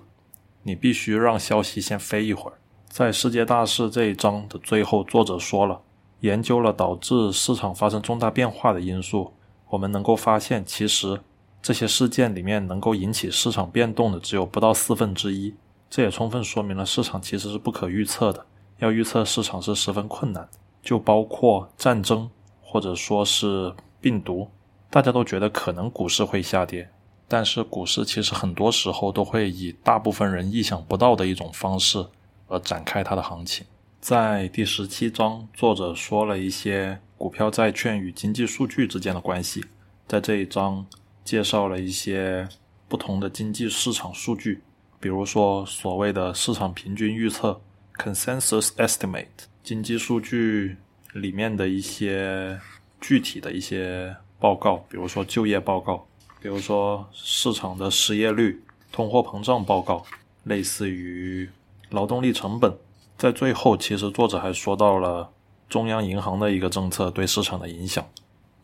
你必须让消息先飞一会儿。在世界大事这一章的最后，作者说了。研究了导致市场发生重大变化的因素，我们能够发现，其实这些事件里面能够引起市场变动的只有不到四分之一。这也充分说明了市场其实是不可预测的，要预测市场是十分困难。就包括战争或者说是病毒，大家都觉得可能股市会下跌，但是股市其实很多时候都会以大部分人意想不到的一种方式而展开它的行情。在第十七章，作者说了一些股票、债券与经济数据之间的关系。在这一章，介绍了一些不同的经济市场数据，比如说所谓的市场平均预测 （consensus estimate）、经济数据里面的一些具体的一些报告，比如说就业报告，比如说市场的失业率、通货膨胀报告，类似于劳动力成本。在最后，其实作者还说到了中央银行的一个政策对市场的影响。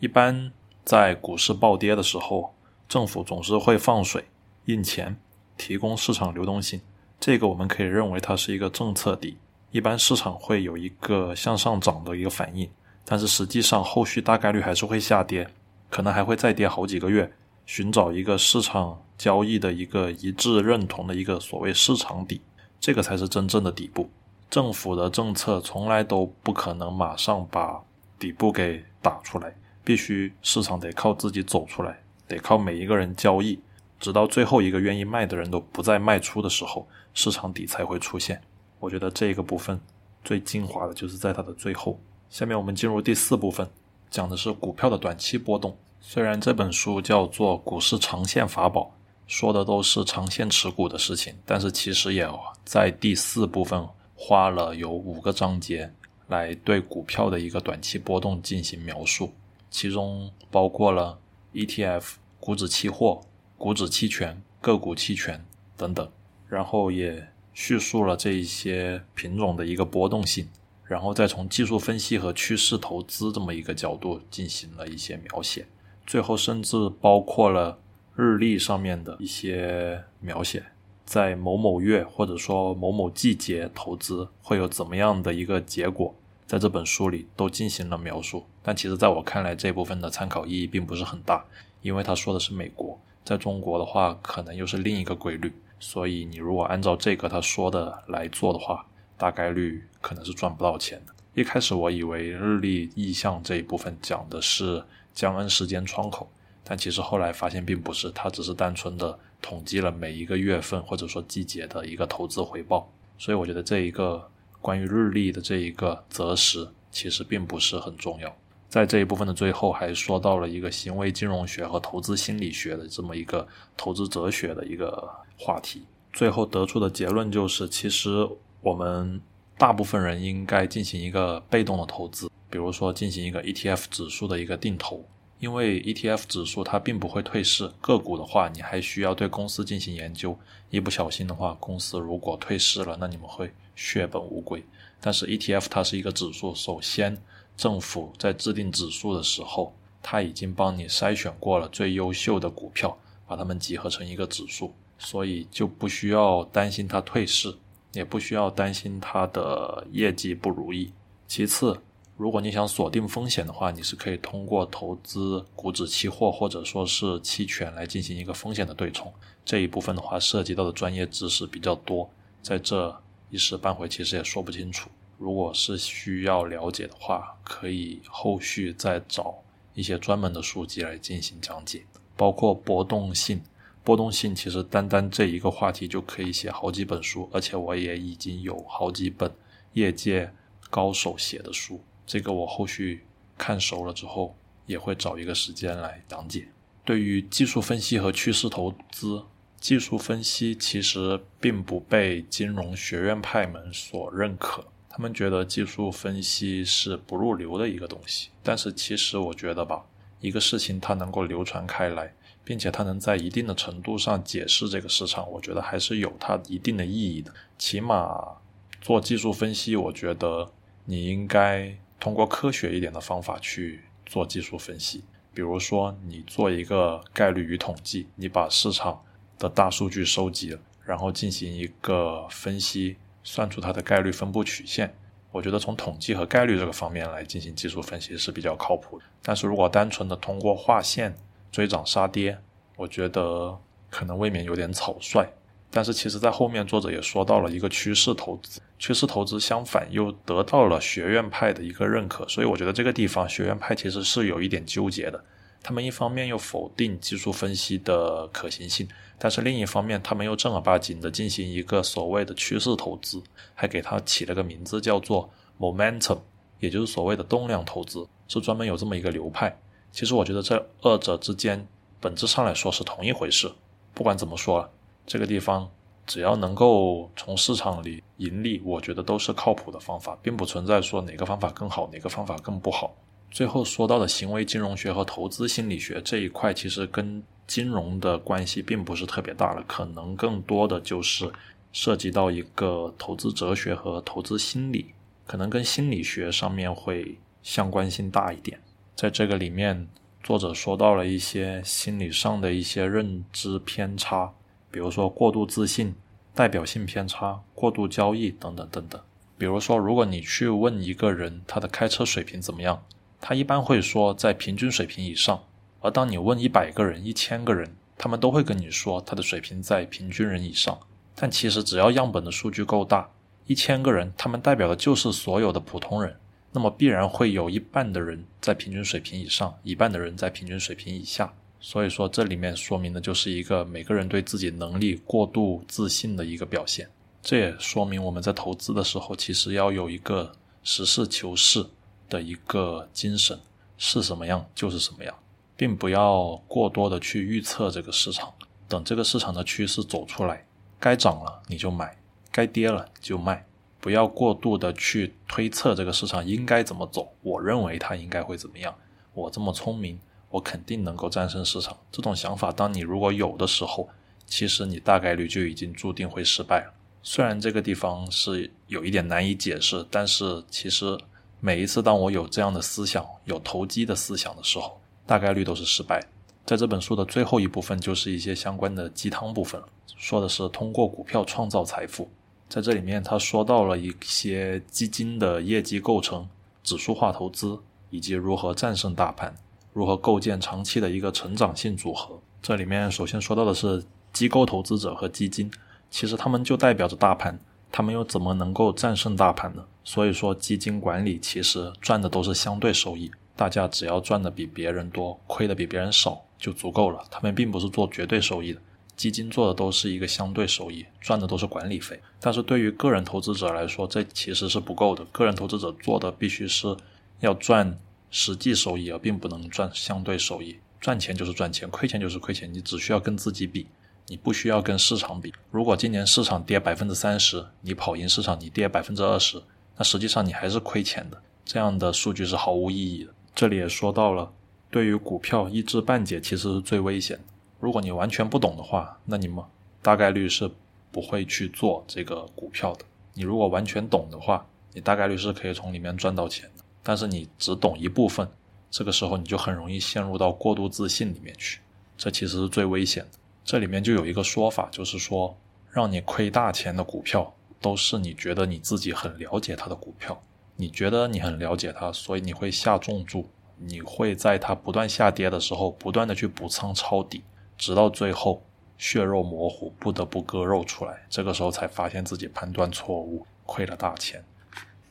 一般在股市暴跌的时候，政府总是会放水、印钱，提供市场流动性。这个我们可以认为它是一个政策底。一般市场会有一个向上涨的一个反应，但是实际上后续大概率还是会下跌，可能还会再跌好几个月，寻找一个市场交易的一个一致认同的一个所谓市场底，这个才是真正的底部。政府的政策从来都不可能马上把底部给打出来，必须市场得靠自己走出来，得靠每一个人交易，直到最后一个愿意卖的人都不再卖出的时候，市场底才会出现。我觉得这个部分最精华的就是在它的最后。下面我们进入第四部分，讲的是股票的短期波动。虽然这本书叫做《股市长线法宝》，说的都是长线持股的事情，但是其实也在第四部分。花了有五个章节来对股票的一个短期波动进行描述，其中包括了 ETF、股指期货、股指期权、个股期权等等，然后也叙述了这一些品种的一个波动性，然后再从技术分析和趋势投资这么一个角度进行了一些描写，最后甚至包括了日历上面的一些描写。在某某月或者说某某季节投资会有怎么样的一个结果，在这本书里都进行了描述。但其实在我看来，这部分的参考意义并不是很大，因为他说的是美国，在中国的话可能又是另一个规律。所以你如果按照这个他说的来做的话，大概率可能是赚不到钱的。一开始我以为日历意向这一部分讲的是江恩时间窗口，但其实后来发现并不是，它只是单纯的。统计了每一个月份或者说季节的一个投资回报，所以我觉得这一个关于日历的这一个择时其实并不是很重要。在这一部分的最后，还说到了一个行为金融学和投资心理学的这么一个投资哲学的一个话题。最后得出的结论就是，其实我们大部分人应该进行一个被动的投资，比如说进行一个 ETF 指数的一个定投。因为 ETF 指数它并不会退市，个股的话你还需要对公司进行研究，一不小心的话，公司如果退市了，那你们会血本无归。但是 ETF 它是一个指数，首先政府在制定指数的时候，它已经帮你筛选过了最优秀的股票，把它们集合成一个指数，所以就不需要担心它退市，也不需要担心它的业绩不如意。其次，如果你想锁定风险的话，你是可以通过投资股指期货或者说是期权来进行一个风险的对冲。这一部分的话，涉及到的专业知识比较多，在这一时半会其实也说不清楚。如果是需要了解的话，可以后续再找一些专门的书籍来进行讲解，包括波动性。波动性其实单单这一个话题就可以写好几本书，而且我也已经有好几本业界高手写的书。这个我后续看熟了之后，也会找一个时间来讲解。对于技术分析和趋势投资，技术分析其实并不被金融学院派们所认可，他们觉得技术分析是不入流的一个东西。但是其实我觉得吧，一个事情它能够流传开来，并且它能在一定的程度上解释这个市场，我觉得还是有它一定的意义的。起码做技术分析，我觉得你应该。通过科学一点的方法去做技术分析，比如说你做一个概率与统计，你把市场的大数据收集，然后进行一个分析，算出它的概率分布曲线。我觉得从统计和概率这个方面来进行技术分析是比较靠谱的。但是如果单纯的通过画线追涨杀跌，我觉得可能未免有点草率。但是其实，在后面作者也说到了一个趋势投资，趋势投资相反又得到了学院派的一个认可，所以我觉得这个地方学院派其实是有一点纠结的。他们一方面又否定技术分析的可行性，但是另一方面他们又正儿八经的进行一个所谓的趋势投资，还给它起了个名字叫做 momentum，也就是所谓的动量投资，是专门有这么一个流派。其实我觉得这二者之间本质上来说是同一回事。不管怎么说。这个地方只要能够从市场里盈利，我觉得都是靠谱的方法，并不存在说哪个方法更好，哪个方法更不好。最后说到的行为金融学和投资心理学这一块，其实跟金融的关系并不是特别大了，可能更多的就是涉及到一个投资哲学和投资心理，可能跟心理学上面会相关性大一点。在这个里面，作者说到了一些心理上的一些认知偏差。比如说过度自信、代表性偏差、过度交易等等等等。比如说，如果你去问一个人他的开车水平怎么样，他一般会说在平均水平以上。而当你问一百个人、一千个人，他们都会跟你说他的水平在平均人以上。但其实只要样本的数据够大，一千个人他们代表的就是所有的普通人，那么必然会有一半的人在平均水平以上，一半的人在平均水平以下。所以说，这里面说明的就是一个每个人对自己能力过度自信的一个表现。这也说明我们在投资的时候，其实要有一个实事求是的一个精神，是什么样就是什么样，并不要过多的去预测这个市场。等这个市场的趋势走出来，该涨了你就买，该跌了就卖，不要过度的去推测这个市场应该怎么走。我认为它应该会怎么样，我这么聪明。我肯定能够战胜市场。这种想法，当你如果有的时候，其实你大概率就已经注定会失败了。虽然这个地方是有一点难以解释，但是其实每一次当我有这样的思想、有投机的思想的时候，大概率都是失败。在这本书的最后一部分，就是一些相关的鸡汤部分说的是通过股票创造财富。在这里面，他说到了一些基金的业绩构成、指数化投资以及如何战胜大盘。如何构建长期的一个成长性组合？这里面首先说到的是机构投资者和基金，其实他们就代表着大盘，他们又怎么能够战胜大盘呢？所以说，基金管理其实赚的都是相对收益，大家只要赚的比别人多，亏的比别人少就足够了。他们并不是做绝对收益的，基金做的都是一个相对收益，赚的都是管理费。但是对于个人投资者来说，这其实是不够的。个人投资者做的必须是要赚。实际收益，而并不能赚相对收益。赚钱就是赚钱，亏钱就是亏钱，你只需要跟自己比，你不需要跟市场比。如果今年市场跌百分之三十，你跑赢市场，你跌百分之二十，那实际上你还是亏钱的。这样的数据是毫无意义的。这里也说到了，对于股票一知半解其实是最危险的。如果你完全不懂的话，那你们大概率是不会去做这个股票的。你如果完全懂的话，你大概率是可以从里面赚到钱的。但是你只懂一部分。这个时候你就很容易陷入到过度自信里面去，这其实是最危险的。这里面就有一个说法，就是说让你亏大钱的股票，都是你觉得你自己很了解它的股票。你觉得你很了解它，所以你会下重注，你会在它不断下跌的时候，不断的去补仓抄底，直到最后血肉模糊，不得不割肉出来。这个时候才发现自己判断错误，亏了大钱。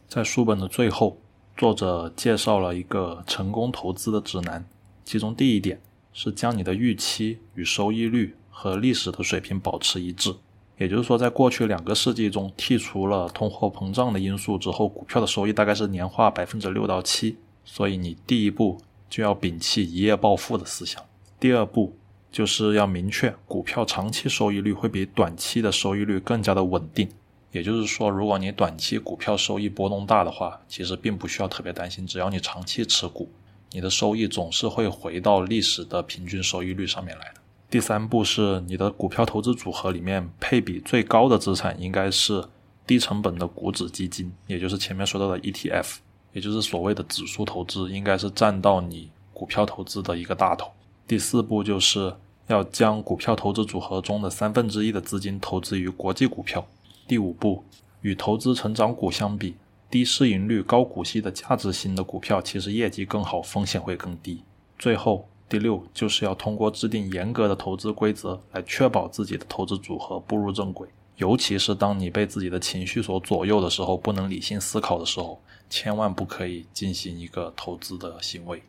在书本的最后。作者介绍了一个成功投资的指南，其中第一点是将你的预期与收益率和历史的水平保持一致。也就是说，在过去两个世纪中，剔除了通货膨胀的因素之后，股票的收益大概是年化百分之六到七。所以，你第一步就要摒弃一夜暴富的思想。第二步就是要明确，股票长期收益率会比短期的收益率更加的稳定。也就是说，如果你短期股票收益波动大的话，其实并不需要特别担心。只要你长期持股，你的收益总是会回到历史的平均收益率上面来的。第三步是你的股票投资组合里面配比最高的资产应该是低成本的股指基金，也就是前面说到的 ETF，也就是所谓的指数投资，应该是占到你股票投资的一个大头。第四步就是要将股票投资组合中的三分之一的资金投资于国际股票。第五步，与投资成长股相比，低市盈率、高股息的价值型的股票其实业绩更好，风险会更低。最后，第六就是要通过制定严格的投资规则来确保自己的投资组合步入正轨。尤其是当你被自己的情绪所左右的时候，不能理性思考的时候，千万不可以进行一个投资的行为。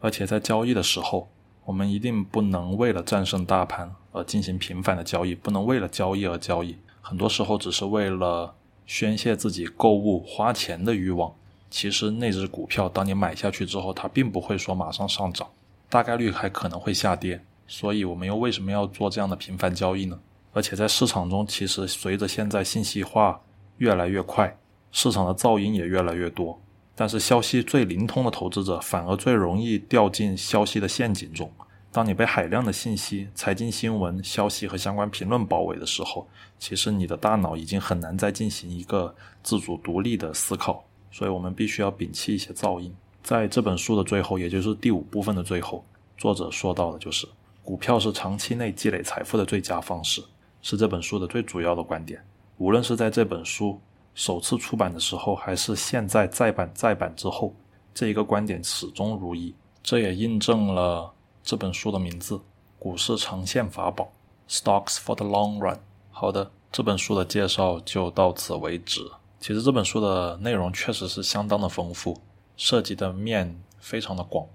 而且在交易的时候，我们一定不能为了战胜大盘而进行频繁的交易，不能为了交易而交易。很多时候只是为了宣泄自己购物花钱的欲望。其实那只股票，当你买下去之后，它并不会说马上上涨，大概率还可能会下跌。所以，我们又为什么要做这样的频繁交易呢？而且在市场中，其实随着现在信息化越来越快，市场的噪音也越来越多。但是，消息最灵通的投资者反而最容易掉进消息的陷阱中。当你被海量的信息、财经新闻、消息和相关评论包围的时候，其实你的大脑已经很难再进行一个自主独立的思考。所以，我们必须要摒弃一些噪音。在这本书的最后，也就是第五部分的最后，作者说到的就是，股票是长期内积累财富的最佳方式，是这本书的最主要的观点。无论是在这本书首次出版的时候，还是现在再版再版之后，这一个观点始终如一。这也印证了。这本书的名字《股市长线法宝》（Stocks for the Long Run）。好的，这本书的介绍就到此为止。其实这本书的内容确实是相当的丰富，涉及的面非常的广，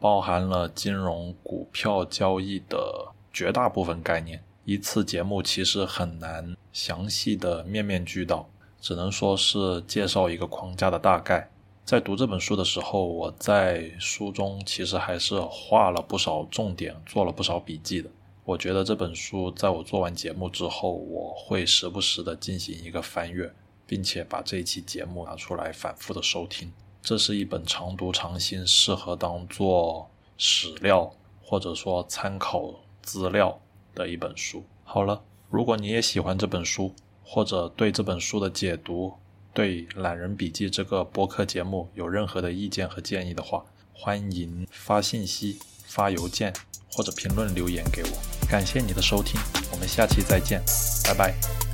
包含了金融、股票交易的绝大部分概念。一次节目其实很难详细的面面俱到，只能说是介绍一个框架的大概。在读这本书的时候，我在书中其实还是画了不少重点，做了不少笔记的。我觉得这本书在我做完节目之后，我会时不时的进行一个翻阅，并且把这一期节目拿出来反复的收听。这是一本常读常新，适合当做史料或者说参考资料的一本书。好了，如果你也喜欢这本书，或者对这本书的解读，对《懒人笔记》这个播客节目有任何的意见和建议的话，欢迎发信息、发邮件或者评论留言给我。感谢你的收听，我们下期再见，拜拜。